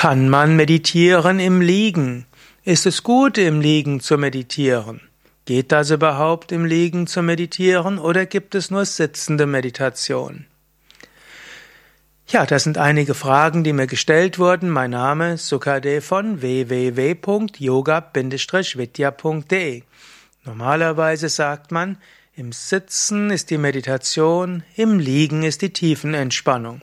Kann man meditieren im Liegen? Ist es gut, im Liegen zu meditieren? Geht das überhaupt im Liegen zu meditieren oder gibt es nur sitzende Meditation? Ja, das sind einige Fragen, die mir gestellt wurden. Mein Name ist Sukade von www.yoga-vidya.de. Normalerweise sagt man, im Sitzen ist die Meditation, im Liegen ist die Tiefenentspannung.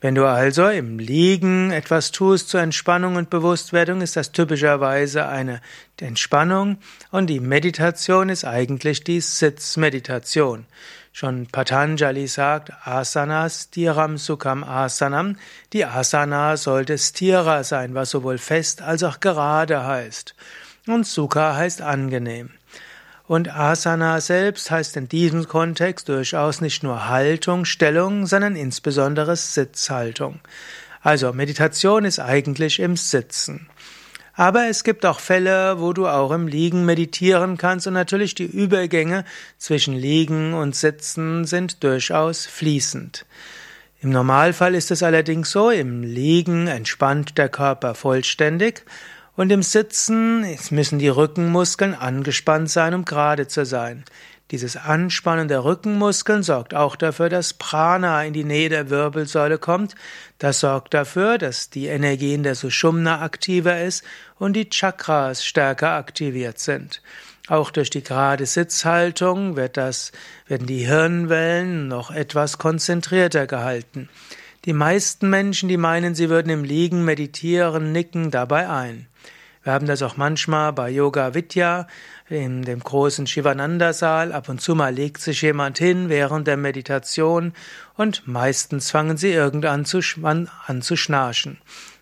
Wenn du also im Liegen etwas tust zur Entspannung und Bewusstwerdung, ist das typischerweise eine Entspannung und die Meditation ist eigentlich die Sitzmeditation. Schon Patanjali sagt, Asanas Stiram Sukham Asanam. Die Asana sollte Stira sein, was sowohl fest als auch gerade heißt. Und Sukha heißt angenehm. Und Asana selbst heißt in diesem Kontext durchaus nicht nur Haltung, Stellung, sondern insbesondere Sitzhaltung. Also Meditation ist eigentlich im Sitzen. Aber es gibt auch Fälle, wo du auch im Liegen meditieren kannst und natürlich die Übergänge zwischen Liegen und Sitzen sind durchaus fließend. Im Normalfall ist es allerdings so, im Liegen entspannt der Körper vollständig und im Sitzen müssen die Rückenmuskeln angespannt sein, um gerade zu sein. Dieses Anspannen der Rückenmuskeln sorgt auch dafür, dass Prana in die Nähe der Wirbelsäule kommt. Das sorgt dafür, dass die Energie in der Sushumna aktiver ist und die Chakras stärker aktiviert sind. Auch durch die gerade Sitzhaltung wird das, werden die Hirnwellen noch etwas konzentrierter gehalten. Die meisten Menschen, die meinen, sie würden im Liegen meditieren, nicken dabei ein. Wir haben das auch manchmal bei Yoga Vidya in dem großen Shivananda-Saal. Ab und zu mal legt sich jemand hin während der Meditation und meistens fangen sie irgendwann an zu schnarchen.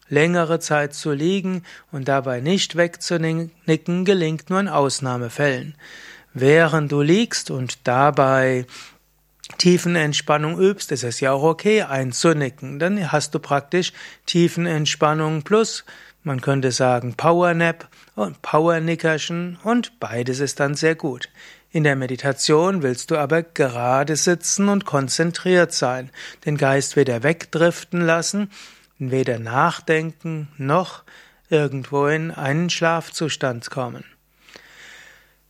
Längere Zeit zu liegen und dabei nicht wegzunicken gelingt nur in Ausnahmefällen. Während du liegst und dabei Tiefenentspannung übst, ist es ja auch okay einzunicken. Dann hast du praktisch Tiefenentspannung plus man könnte sagen Powernap und Powernickerchen und beides ist dann sehr gut. In der Meditation willst du aber gerade sitzen und konzentriert sein, den Geist weder wegdriften lassen, weder nachdenken noch irgendwo in einen Schlafzustand kommen.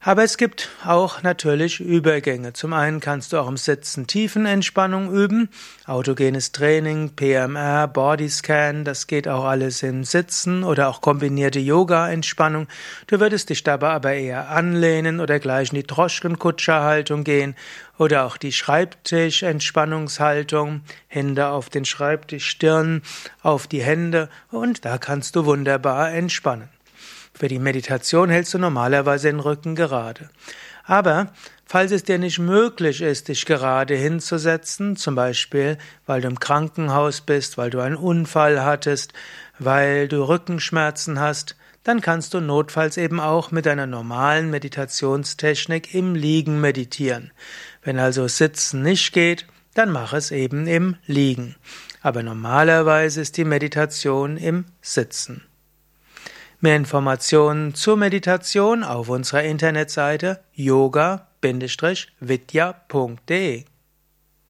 Aber es gibt auch natürlich Übergänge. Zum einen kannst du auch im Sitzen Tiefenentspannung üben, autogenes Training, PMR, Bodyscan, das geht auch alles im Sitzen oder auch kombinierte Yoga-Entspannung. Du würdest dich dabei aber eher anlehnen oder gleich in die Droschkenkutscherhaltung gehen oder auch die Schreibtisch-Entspannungshaltung, Hände auf den Schreibtisch, Stirn auf die Hände und da kannst du wunderbar entspannen. Für die Meditation hältst du normalerweise den Rücken gerade. Aber falls es dir nicht möglich ist, dich gerade hinzusetzen, zum Beispiel weil du im Krankenhaus bist, weil du einen Unfall hattest, weil du Rückenschmerzen hast, dann kannst du notfalls eben auch mit einer normalen Meditationstechnik im Liegen meditieren. Wenn also Sitzen nicht geht, dann mach es eben im Liegen. Aber normalerweise ist die Meditation im Sitzen. Mehr Informationen zur Meditation auf unserer Internetseite yoga-vidya.de